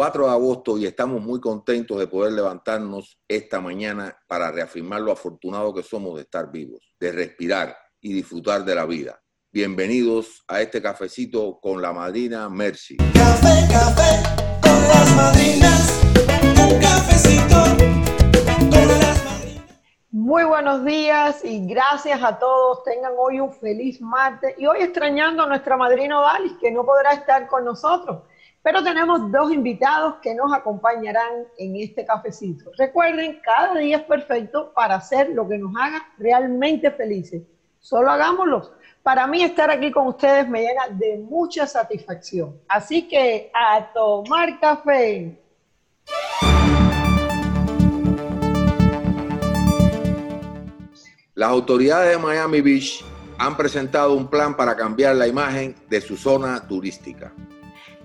4 de agosto y estamos muy contentos de poder levantarnos esta mañana para reafirmar lo afortunado que somos de estar vivos, de respirar y disfrutar de la vida. Bienvenidos a este cafecito con la madrina Mercy. Café, café con las madrinas. Un cafecito con las madrinas. Muy buenos días y gracias a todos. Tengan hoy un feliz martes y hoy extrañando a nuestra madrina Odalis que no podrá estar con nosotros. Pero tenemos dos invitados que nos acompañarán en este cafecito. Recuerden, cada día es perfecto para hacer lo que nos haga realmente felices. Solo hagámoslo. Para mí estar aquí con ustedes me llena de mucha satisfacción. Así que a tomar café. Las autoridades de Miami Beach han presentado un plan para cambiar la imagen de su zona turística.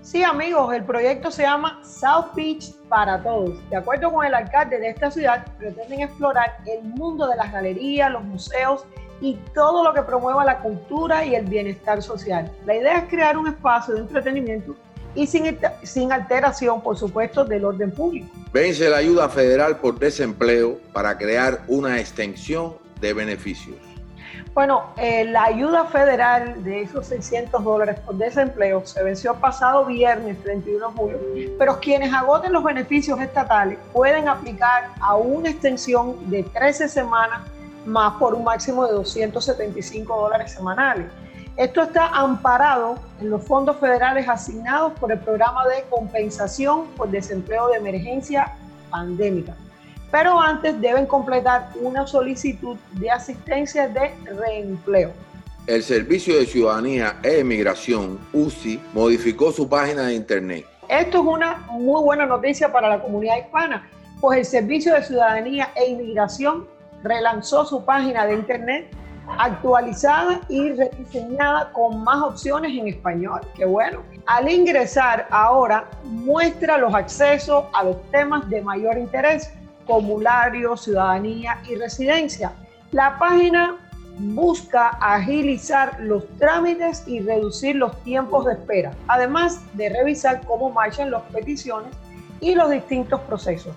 Sí, amigos, el proyecto se llama South Beach para todos. De acuerdo con el alcalde de esta ciudad, pretenden explorar el mundo de las galerías, los museos y todo lo que promueva la cultura y el bienestar social. La idea es crear un espacio de entretenimiento y sin, sin alteración, por supuesto, del orden público. Vence la ayuda federal por desempleo para crear una extensión de beneficios. Bueno, eh, la ayuda federal de esos 600 dólares por desempleo se venció pasado viernes 31 de julio, pero quienes agoten los beneficios estatales pueden aplicar a una extensión de 13 semanas más por un máximo de 275 dólares semanales. Esto está amparado en los fondos federales asignados por el programa de compensación por desempleo de emergencia pandémica pero antes deben completar una solicitud de asistencia de reempleo. El Servicio de Ciudadanía e Inmigración, UCI, modificó su página de internet. Esto es una muy buena noticia para la comunidad hispana, pues el Servicio de Ciudadanía e Inmigración relanzó su página de internet actualizada y rediseñada con más opciones en español. Qué bueno. Al ingresar ahora muestra los accesos a los temas de mayor interés formulario, ciudadanía y residencia. La página busca agilizar los trámites y reducir los tiempos de espera, además de revisar cómo marchan las peticiones y los distintos procesos.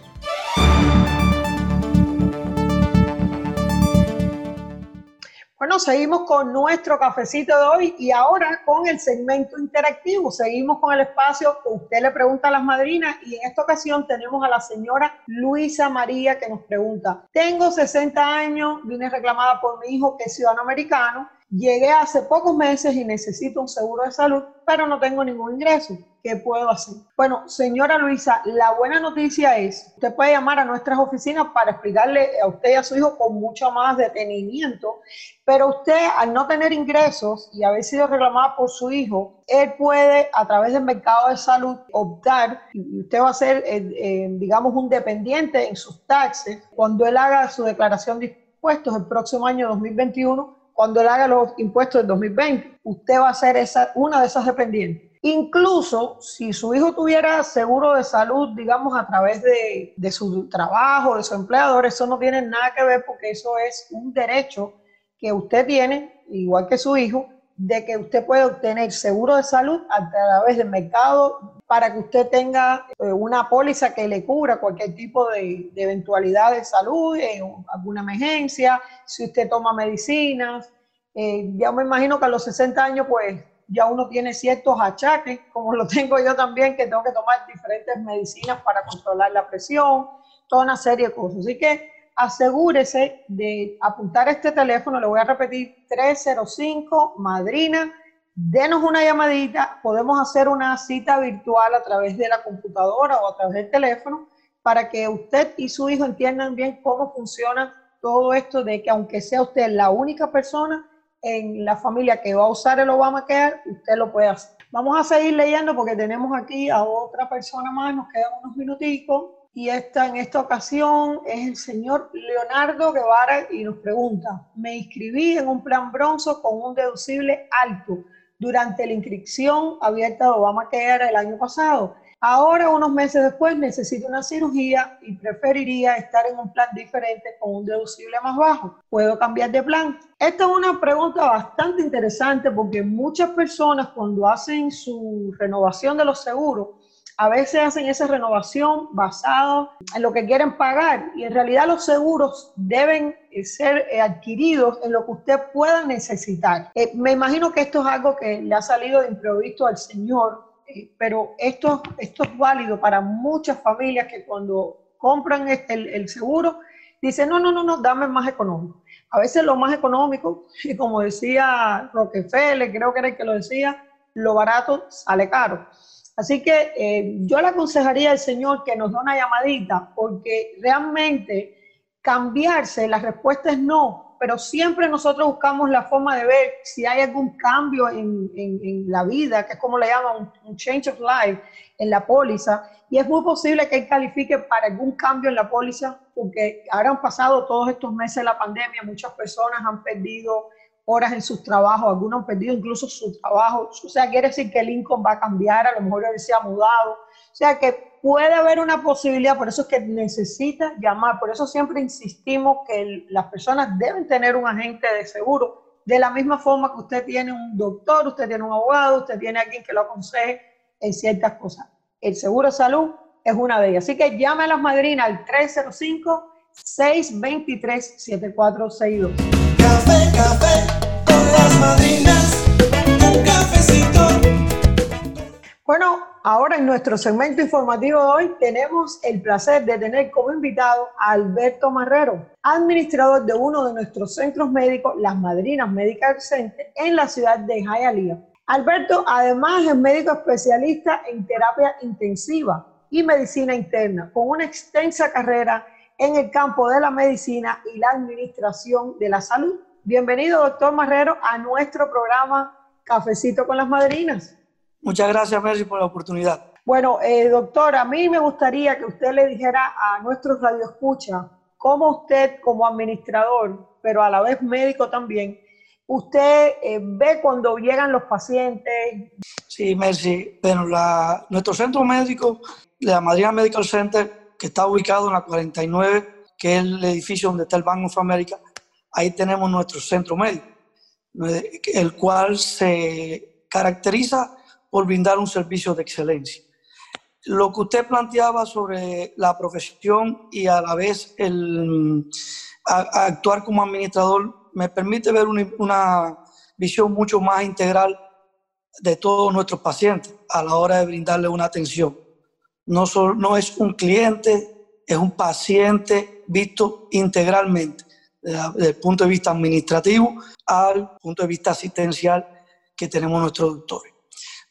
Bueno, seguimos con nuestro cafecito de hoy y ahora con el segmento interactivo. Seguimos con el espacio que usted le pregunta a las madrinas y en esta ocasión tenemos a la señora Luisa María que nos pregunta, tengo 60 años, vine reclamada por mi hijo que es ciudadano americano, llegué hace pocos meses y necesito un seguro de salud, pero no tengo ningún ingreso. ¿qué puedo hacer? Bueno, señora Luisa, la buena noticia es, usted puede llamar a nuestras oficinas para explicarle a usted y a su hijo con mucho más detenimiento, pero usted al no tener ingresos y haber sido reclamada por su hijo, él puede a través del mercado de salud optar y usted va a ser, eh, eh, digamos, un dependiente en sus taxes cuando él haga su declaración de impuestos el próximo año 2021 cuando él haga los impuestos del 2020, usted va a ser esa, una de esas dependientes. Incluso si su hijo tuviera seguro de salud, digamos, a través de, de, su trabajo, de su empleador, eso no tiene nada que ver porque eso es un derecho que usted tiene, igual que su hijo, de que usted puede obtener seguro de salud a través del mercado para que usted tenga eh, una póliza que le cubra cualquier tipo de, eventualidad de salud, eh, alguna emergencia, si usted toma medicinas. Eh, ya me imagino que a los 60 años, pues ya uno tiene ciertos achaques, como lo tengo yo también, que tengo que tomar diferentes medicinas para controlar la presión, toda una serie de cosas. Así que asegúrese de apuntar este teléfono, le voy a repetir 305 Madrina, denos una llamadita, podemos hacer una cita virtual a través de la computadora o a través del teléfono para que usted y su hijo entiendan bien cómo funciona todo esto de que aunque sea usted la única persona, en la familia que va a usar el Obamacare, usted lo puede hacer. Vamos a seguir leyendo porque tenemos aquí a otra persona más, nos quedan unos minuticos. Y esta, en esta ocasión es el señor Leonardo Guevara y nos pregunta, me inscribí en un plan bronzo con un deducible alto durante la inscripción abierta de Obamacare el año pasado. Ahora, unos meses después, necesita una cirugía y preferiría estar en un plan diferente con un deducible más bajo. ¿Puedo cambiar de plan? Esta es una pregunta bastante interesante porque muchas personas cuando hacen su renovación de los seguros, a veces hacen esa renovación basado en lo que quieren pagar y en realidad los seguros deben eh, ser eh, adquiridos en lo que usted pueda necesitar. Eh, me imagino que esto es algo que le ha salido de improviso al señor, pero esto, esto es válido para muchas familias que cuando compran el, el seguro dicen, no, no, no, no, dame más económico. A veces lo más económico, y como decía Rockefeller, creo que era el que lo decía, lo barato sale caro. Así que eh, yo le aconsejaría al Señor que nos dé una llamadita, porque realmente cambiarse, la respuesta es no, pero siempre nosotros buscamos la forma de ver si hay algún cambio en, la vida, que es como le llaman un, change of life en la póliza, y es muy posible que él califique para algún cambio en la póliza, porque ahora han pasado todos estos meses de la pandemia, muchas personas han perdido horas en sus trabajos, algunos han perdido incluso su trabajo, o sea, quiere decir que el income va a cambiar, a lo mejor él se ha mudado, o sea que puede haber una posibilidad, por eso es que necesita llamar, por eso siempre insistimos que las personas deben tener un agente de seguro, de la misma forma que usted tiene un doctor, usted tiene un abogado, usted tiene alguien que lo aconseje en ciertas cosas. El seguro de salud es una de ellas, así que llame a las madrinas al 305 623 7462. Café, café madrinas, un cafecito. Bueno, ahora en nuestro segmento informativo de hoy tenemos el placer de tener como invitado a Alberto Marrero, administrador de uno de nuestros centros médicos, las Madrinas Medical Center, en la ciudad de Hialeah. Alberto, además, es médico especialista en terapia intensiva y medicina interna, con una extensa carrera en el campo de la medicina y la administración de la salud. Bienvenido, doctor Marrero, a nuestro programa Cafecito con las Madrinas. Muchas gracias, Mercy, por la oportunidad. Bueno, eh, doctor, a mí me gustaría que usted le dijera a nuestros radioescuchas cómo usted, como administrador, pero a la vez médico también, usted eh, ve cuando llegan los pacientes. Sí, Mercy. Bueno, la, nuestro centro médico, la Madrid Medical Center, que está ubicado en la 49, que es el edificio donde está el Bank of America, ahí tenemos nuestro centro médico, el cual se caracteriza por brindar un servicio de excelencia. Lo que usted planteaba sobre la profesión y a la vez el actuar como administrador me permite ver una, visión mucho más integral de todos nuestros pacientes a la hora de brindarle una atención. No, solo, no es un cliente, es un paciente visto integralmente desde el punto de vista administrativo al punto de vista asistencial que tenemos nuestros doctores.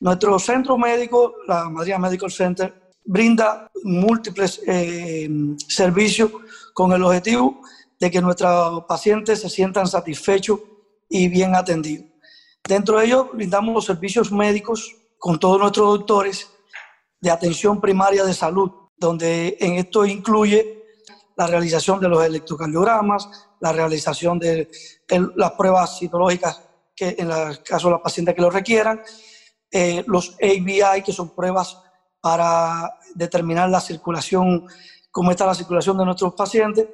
Nuestro centro médico, la Madrid Medical Center, brinda múltiples eh, servicios con el objetivo de que nuestros pacientes se sientan satisfechos y bien atendidos. Dentro de ellos brindamos los servicios médicos con todos nuestros doctores de atención primaria de salud, donde en esto incluye la realización de los electrocardiogramas, la realización de las pruebas citológicas que en el caso de los pacientes que lo requieran, eh, los ABI, que son pruebas para determinar la circulación, cómo está la circulación de nuestros pacientes,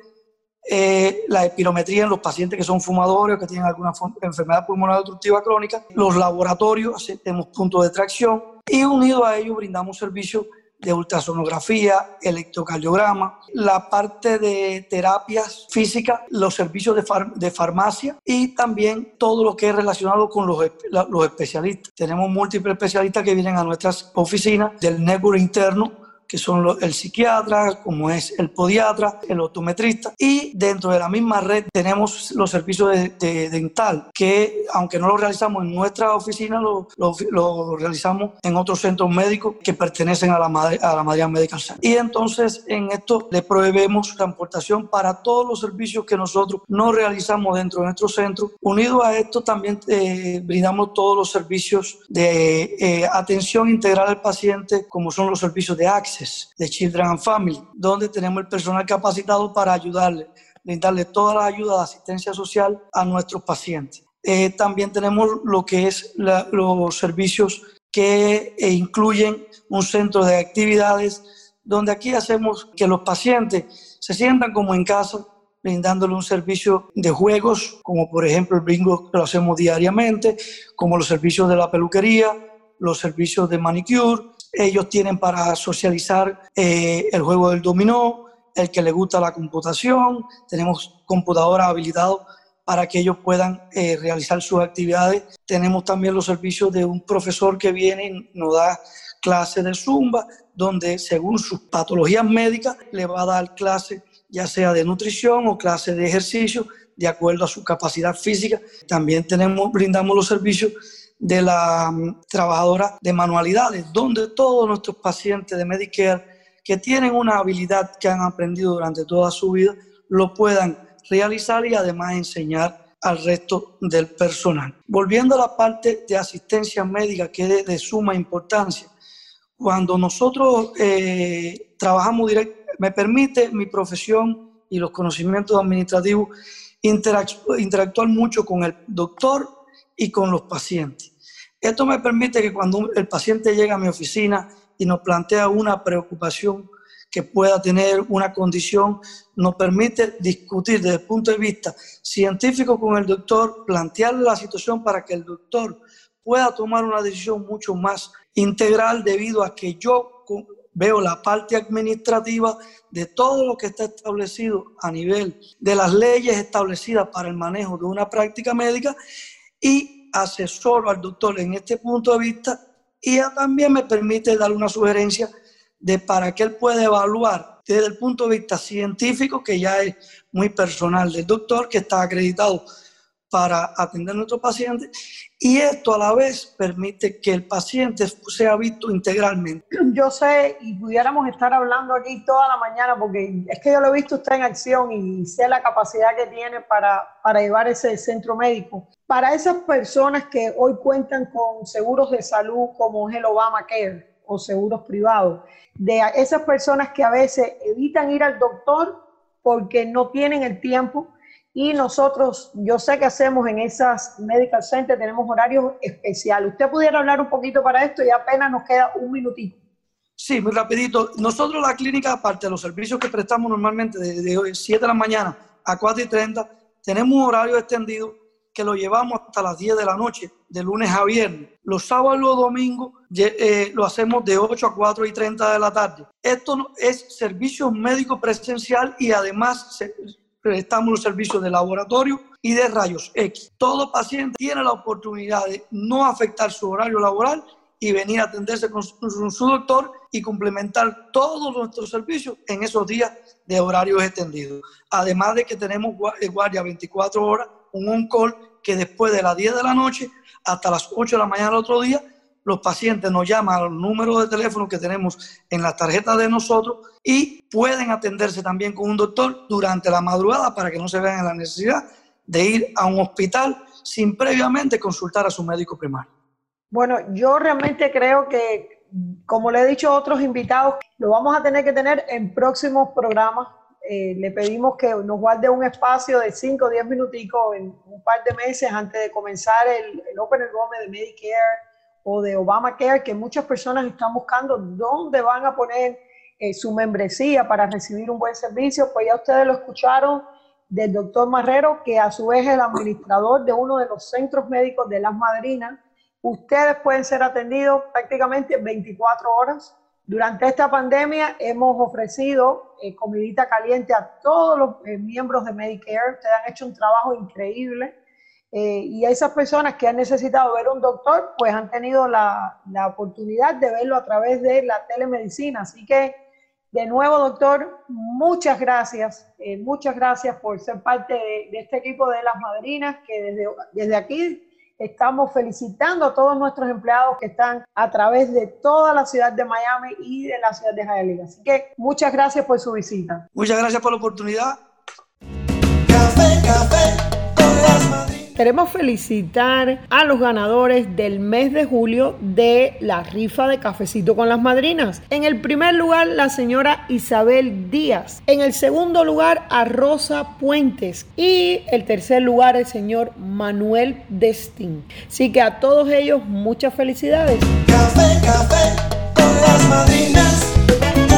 eh, la espirometría en los pacientes que son fumadores o que tienen alguna enfermedad pulmonar obstructiva crónica, los laboratorios, tenemos puntos de tracción y unido a ello brindamos servicios de ultrasonografía, electrocardiograma, la parte de terapias físicas, los servicios de, de farmacia y también todo lo que es relacionado con los, los especialistas. Tenemos múltiples especialistas que vienen a nuestras oficinas del network interno que son el psiquiatra, como es el podiatra, el optometrista, y dentro de la misma red tenemos los servicios de, dental, que aunque no lo realizamos en nuestra oficina, lo, realizamos en otros centros médicos que pertenecen a la, a la Madrid Medical Center. Y entonces en esto le proveemos transportación para todos los servicios que nosotros no realizamos dentro de nuestro centro. Unido a esto también eh, brindamos todos los servicios de eh, atención integral al paciente, como son los servicios de access de Children and Family, donde tenemos el personal capacitado para ayudarle, brindarle toda la ayuda de asistencia social a nuestros pacientes. Eh, también tenemos lo que es los servicios que eh, incluyen un centro de actividades donde aquí hacemos que los pacientes se sientan como en casa, brindándole un servicio de juegos, como por ejemplo el bingo que lo hacemos diariamente, como los servicios de la peluquería, los servicios de manicure. Ellos tienen para socializar eh, el juego del dominó, el que le gusta la computación, tenemos computadoras habilitadas para que ellos puedan eh, realizar sus actividades. Tenemos también los servicios de un profesor que viene y nos da clases de zumba, donde según sus patologías médicas le va a dar clases ya sea de nutrición o clases de ejercicio, de acuerdo a su capacidad física. También tenemos, brindamos los servicios de la mm, trabajadora de manualidades, donde todos nuestros pacientes de Medicare que tienen una habilidad que han aprendido durante toda su vida, lo puedan realizar y además enseñar al resto del personal. Volviendo a la parte de asistencia médica, que es de, suma importancia, cuando nosotros eh, trabajamos directamente, me permite mi profesión y los conocimientos administrativos interactuar mucho con el doctor y con los pacientes. Esto me permite que cuando el paciente llega a mi oficina y nos plantea una preocupación que pueda tener una condición, nos permite discutir desde el punto de vista científico con el doctor, plantearle la situación para que el doctor pueda tomar una decisión mucho más integral debido a que yo veo la parte administrativa de todo lo que está establecido a nivel de las leyes establecidas para el manejo de una práctica médica y asesoro al doctor en este punto de vista y también me permite dar una sugerencia de para que él pueda evaluar desde el punto de vista científico, que ya es muy personal del doctor, que está acreditado para atender a nuestro paciente, y esto a la vez permite que el paciente sea visto integralmente. Yo sé, y pudiéramos estar hablando aquí toda la mañana, porque es que yo lo he visto usted en acción y sé la capacidad que tiene para, para llevar ese centro médico. Para esas personas que hoy cuentan con seguros de salud como es el Obamacare, o seguros privados, de esas personas que a veces evitan ir al doctor porque no tienen el tiempo y nosotros, yo sé que hacemos en esas medical centers, tenemos horarios especiales. ¿Usted pudiera hablar un poquito para esto y apenas nos queda un minutito? Sí, muy rapidito. Nosotros la clínica, aparte de los servicios que prestamos normalmente de, de 7 de la mañana a 4 y 30, tenemos un horario extendido que lo llevamos hasta las 10 de la noche, de lunes a viernes. Los sábados y los domingos eh, lo hacemos de 8 a 4 y 30 de la tarde. Esto es servicio médico presencial y además prestamos los servicios de laboratorio y de rayos X. Todo paciente tiene la oportunidad de no afectar su horario laboral y venir a atenderse con su, doctor y complementar todos nuestros servicios en esos días de horarios extendidos. Además de que tenemos guardia 24 horas un on-call que después de las 10 de la noche hasta las 8 de la mañana del otro día, los pacientes nos llaman al número de teléfono que tenemos en la tarjeta de nosotros y pueden atenderse también con un doctor durante la madrugada para que no se vean en la necesidad de ir a un hospital sin previamente consultar a su médico primario. Bueno, yo realmente creo que, como le he dicho a otros invitados, lo vamos a tener que tener en próximos programas eh, le pedimos que nos guarde un espacio de 5 o 10 minuticos en un par de meses antes de comenzar el, el Open Enrollment de Medicare o de Obamacare, que muchas personas están buscando dónde van a poner eh, su membresía para recibir un buen servicio. Pues ya ustedes lo escucharon del doctor Marrero, que a su vez es el administrador de uno de los centros médicos de las madrinas. Ustedes pueden ser atendidos prácticamente 24 horas durante esta pandemia hemos ofrecido eh, comidita caliente a todos los eh, miembros de Medicare. Ustedes han hecho un trabajo increíble. Eh, y a esas personas que han necesitado ver un doctor, pues han tenido la, la oportunidad de verlo a través de la telemedicina. Así que, de nuevo, doctor, muchas gracias. muchas gracias por ser parte de, de, este equipo de las madrinas que desde, desde aquí Estamos felicitando a todos nuestros empleados que están a través de toda la ciudad de Miami y de la ciudad de Hialeah. Así que muchas gracias por su visita. Muchas gracias por la oportunidad. Café, café Queremos felicitar a los ganadores del mes de julio de la rifa de cafecito con las madrinas. En el primer lugar, la señora Isabel Díaz. En el segundo lugar, a Rosa Puentes. Y el tercer lugar, el señor Manuel Destin. Así que a todos ellos, muchas felicidades. Café. Café, con las madrinas.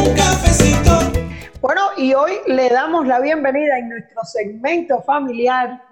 Un cafecito. Bueno, y hoy le damos la bienvenida en nuestro segmento familiar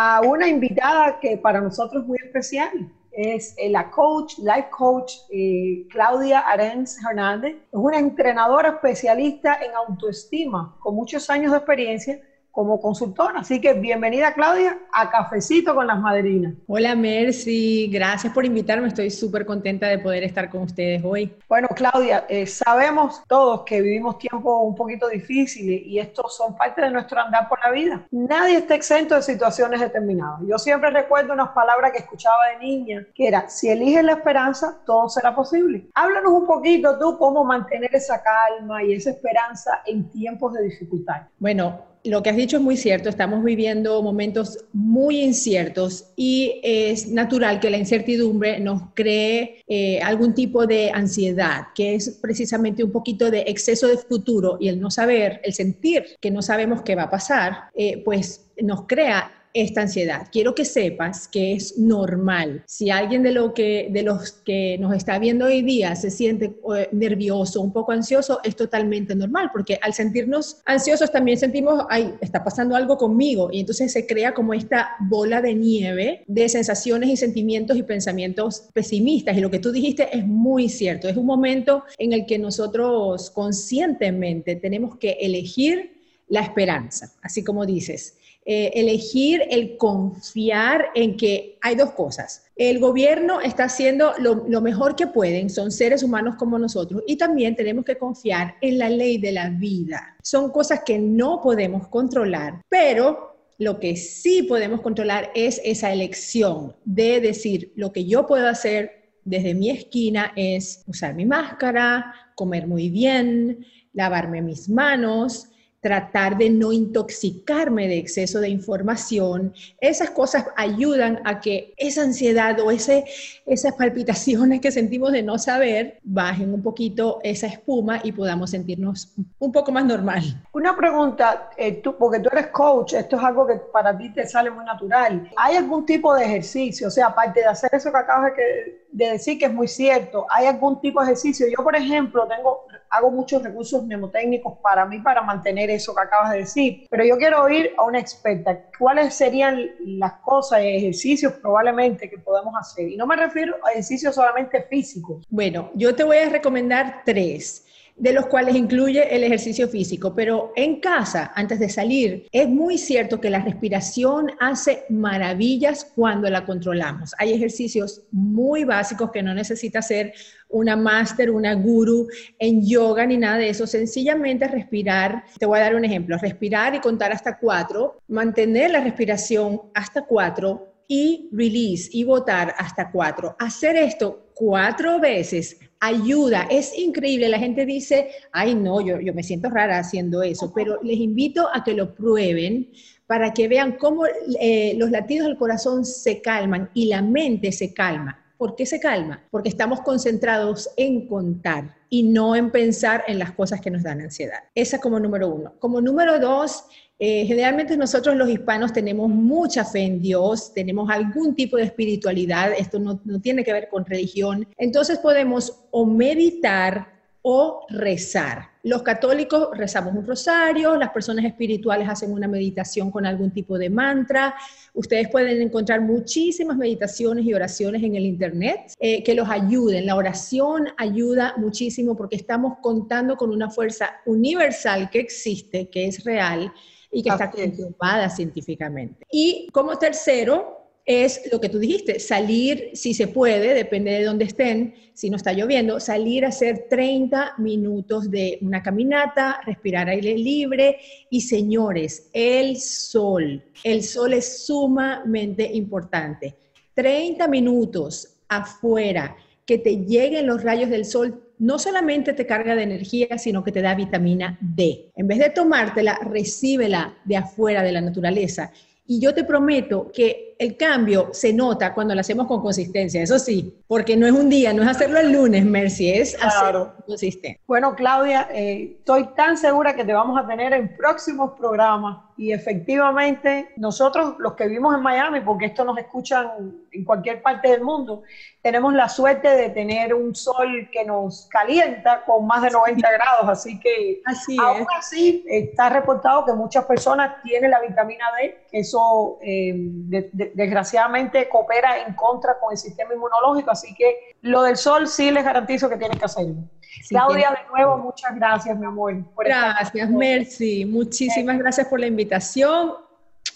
a una invitada que para nosotros es muy especial. Es eh, la coach, life coach eh, Claudia Arens Hernández. Es una entrenadora especialista en autoestima con muchos años de experiencia como consultora. Así que bienvenida Claudia a Cafecito con las Madrinas. Hola Mercy, gracias por invitarme, estoy súper contenta de poder estar con ustedes hoy. Bueno, Claudia, eh, sabemos todos que vivimos tiempos un poquito difíciles y estos son parte de nuestro andar por la vida. Nadie está exento de situaciones determinadas. Yo siempre recuerdo unas palabras que escuchaba de niña, que era, si eliges la esperanza, todo será posible. Háblanos un poquito tú cómo mantener esa calma y esa esperanza en tiempos de dificultad. Bueno, lo que has dicho es muy cierto, estamos viviendo momentos muy inciertos y es natural que la incertidumbre nos cree eh, algún tipo de ansiedad, que es precisamente un poquito de exceso de futuro y el no saber, el sentir que no sabemos qué va a pasar, eh, pues nos crea esta ansiedad. Quiero que sepas que es normal. Si alguien de, lo que, de los que nos está viendo hoy día se siente eh, nervioso, un poco ansioso, es totalmente normal, porque al sentirnos ansiosos también sentimos, ay, está pasando algo conmigo, y entonces se crea como esta bola de nieve de sensaciones y sentimientos y pensamientos pesimistas. Y lo que tú dijiste es muy cierto. Es un momento en el que nosotros conscientemente tenemos que elegir la esperanza, así como dices eh, elegir el confiar en que hay dos cosas. El gobierno está haciendo lo, lo, mejor que pueden, son seres humanos como nosotros, y también tenemos que confiar en la ley de la vida. Son cosas que no podemos controlar, pero lo que sí podemos controlar es esa elección de decir, lo que yo puedo hacer desde mi esquina es usar mi máscara, comer muy bien, lavarme mis manos, tratar de no intoxicarme de exceso de información. Esas cosas ayudan a que esa ansiedad o ese, esas palpitaciones que sentimos de no saber bajen un poquito esa espuma y podamos sentirnos un poco más normal. Una pregunta, eh, tú, porque tú eres coach, esto es algo que para ti te sale muy natural. ¿Hay algún tipo de ejercicio? O sea, aparte de hacer eso que acabas de, de decir que es muy cierto, ¿hay algún tipo de ejercicio? Yo, por ejemplo, tengo hago muchos recursos mnemotécnicos para mí para mantener eso que acabas de decir, pero yo quiero oír a una experta. ¿Cuáles serían las cosas, ejercicios probablemente que podemos hacer? Y no me refiero a ejercicios solamente físicos. Bueno, yo te voy a recomendar tres de los cuales incluye el ejercicio físico, pero en casa, antes de salir, es muy cierto que la respiración hace maravillas cuando la controlamos. Hay ejercicios muy básicos que no necesita ser una máster, una guru en yoga ni nada de eso, sencillamente respirar. Te voy a dar un ejemplo, respirar y contar hasta cuatro, mantener la respiración hasta cuatro y release y votar hasta cuatro. Hacer esto cuatro veces ayuda, es increíble. La gente dice, ay no, yo, yo me siento rara haciendo eso, pero les invito a que lo prueben para que vean cómo eh, los latidos del corazón se calman y la mente se calma. ¿Por qué se calma? Porque estamos concentrados en contar y no en pensar en las cosas que nos dan ansiedad. Esa como número uno. Como número dos, eh, generalmente nosotros los hispanos tenemos mucha fe en Dios, tenemos algún tipo de espiritualidad, esto no, no tiene que ver con religión, entonces podemos o meditar o rezar. Los católicos rezamos un rosario, las personas espirituales hacen una meditación con algún tipo de mantra. Ustedes pueden encontrar muchísimas meditaciones y oraciones en el Internet eh, que los ayuden. La oración ayuda muchísimo porque estamos contando con una fuerza universal que existe, que es real y que está comprobada científicamente. Y como tercero, es lo que tú dijiste, salir, si se puede, depende de dónde estén, si no está lloviendo, salir a hacer 30 minutos de una caminata, respirar aire libre y señores, el sol, el sol es sumamente importante. 30 minutos afuera, que te lleguen los rayos del sol no solamente te carga de energía, sino que te da vitamina D. En vez de tomártela, recíbela de afuera de la naturaleza. Y yo te prometo que el cambio se nota cuando lo hacemos con consistencia, eso sí, porque no es un día, no es hacerlo el lunes, Mercy, es hacerlo consistente. Bueno, Claudia, eh, estoy tan segura que te vamos a tener en próximos programas y efectivamente nosotros los que vivimos en Miami, porque esto nos escuchan en cualquier parte del mundo, tenemos la suerte de tener un sol que nos calienta con más de 90 grados, así que así aún así está reportado que muchas personas tienen la vitamina D, que eso eh, de, de, desgraciadamente coopera en contra con el sistema inmunológico, así que lo del sol sí les garantizo que tienen que hacerlo. Sí, Claudia, de nuevo, muchas gracias, mi amor. gracias, Mercy. Muchísimas gracias por la invitación.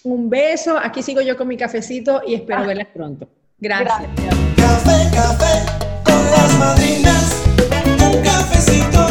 Un beso. Aquí sigo yo con mi cafecito y espero ah. verlas pronto. Gracias. gracias. Café, café con las madrinas. Un cafecito.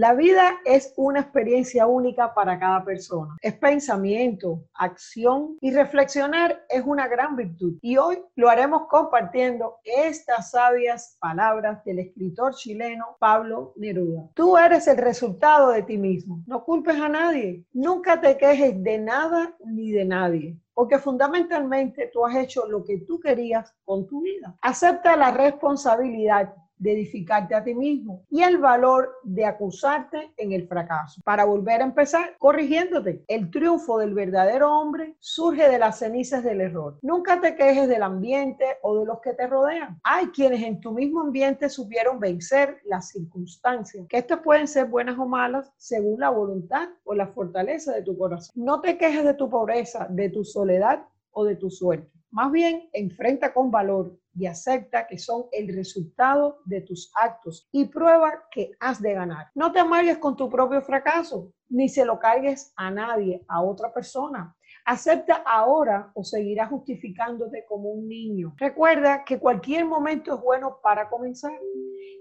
La vida es una experiencia única para cada persona. Es pensamiento, acción y reflexionar es una gran virtud. Y hoy lo haremos compartiendo estas sabias palabras del escritor chileno Pablo Neruda. Tú eres el resultado de ti mismo. No culpes a nadie. Nunca te quejes de nada ni de nadie porque fundamentalmente tú has hecho lo que tú querías con tu vida. Acepta la responsabilidad de edificarte a ti mismo y el valor de acusarte en el fracaso para volver a empezar corrigiéndote. El triunfo del verdadero hombre surge de las cenizas del error. Nunca te quejes del ambiente o de los que te rodean. Hay quienes en tu mismo ambiente supieron vencer las circunstancias, que estas pueden ser buenas o malas según la voluntad o la fortaleza de tu corazón. No te quejes de tu pobreza, de tu soledad o de tu suerte. Más bien, enfrenta con valor y acepta que son el resultado de tus actos y prueba que has de ganar. No te amargues con tu propio fracaso, ni se lo cargues a nadie, a otra persona. Acepta ahora o seguirás justificándote como un niño. Recuerda que cualquier momento es bueno para comenzar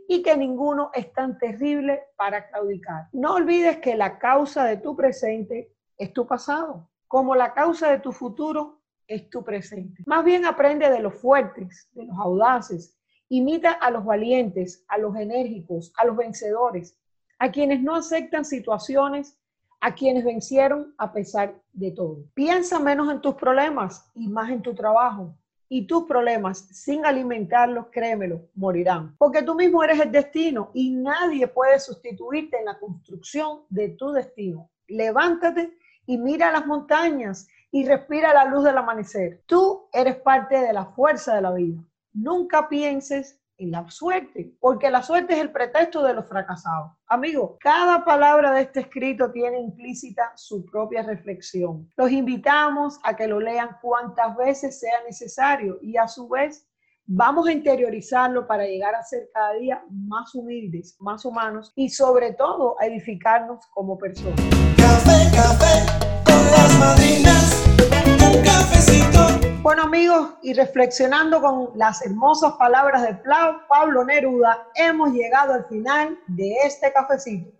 y que ninguno es tan terrible para claudicar. No olvides que la causa de tu presente es tu pasado, como la causa de tu futuro es tu presente. Más bien aprende de los fuertes, de los audaces. Imita a los valientes, a los enérgicos, a los vencedores, a quienes no aceptan situaciones, a quienes vencieron a pesar de todo. Piensa menos en tus problemas y más en tu trabajo. Y tus problemas, sin alimentarlos, créemelo, morirán. Porque tú mismo eres el destino y nadie puede sustituirte en la construcción de tu destino. Levántate y mira las montañas y respira la luz del amanecer. Tú eres parte de la fuerza de la vida. Nunca pienses en la suerte, porque la suerte es el pretexto de los fracasados. Amigo, cada palabra de este escrito tiene implícita su propia reflexión. Los invitamos a que lo lean cuantas veces sea necesario y a su vez vamos a interiorizarlo para llegar a ser cada día más humildes, más humanos y sobre todo a edificarnos como personas. Café, café con las madrinas. Bueno amigos, y reflexionando con las hermosas palabras de Pablo Neruda, hemos llegado al final de este cafecito.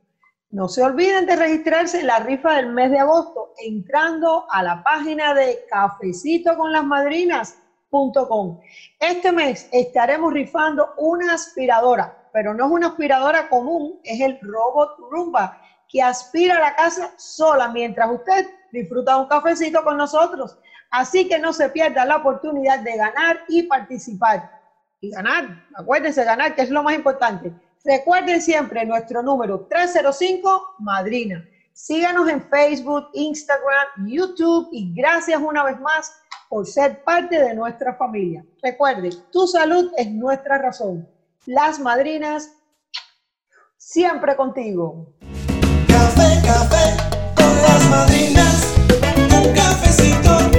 No se olviden de registrarse en la rifa del mes de agosto entrando a la página de cafecitoconlasmadrinas.com. Este mes estaremos rifando una aspiradora, pero no es una aspiradora común, es el Robot Roomba que aspira a la casa sola mientras usted disfruta un cafecito con nosotros. Así que no se pierda la oportunidad de ganar y participar. Y ganar, acuérdense, ganar, que es lo más importante. Recuerden siempre nuestro número 305 Madrina. Síganos en Facebook, Instagram, YouTube y gracias una vez más por ser parte de nuestra familia. Recuerde, tu salud es nuestra razón. Las madrinas siempre contigo. Café, café con las madrinas. Un cafecito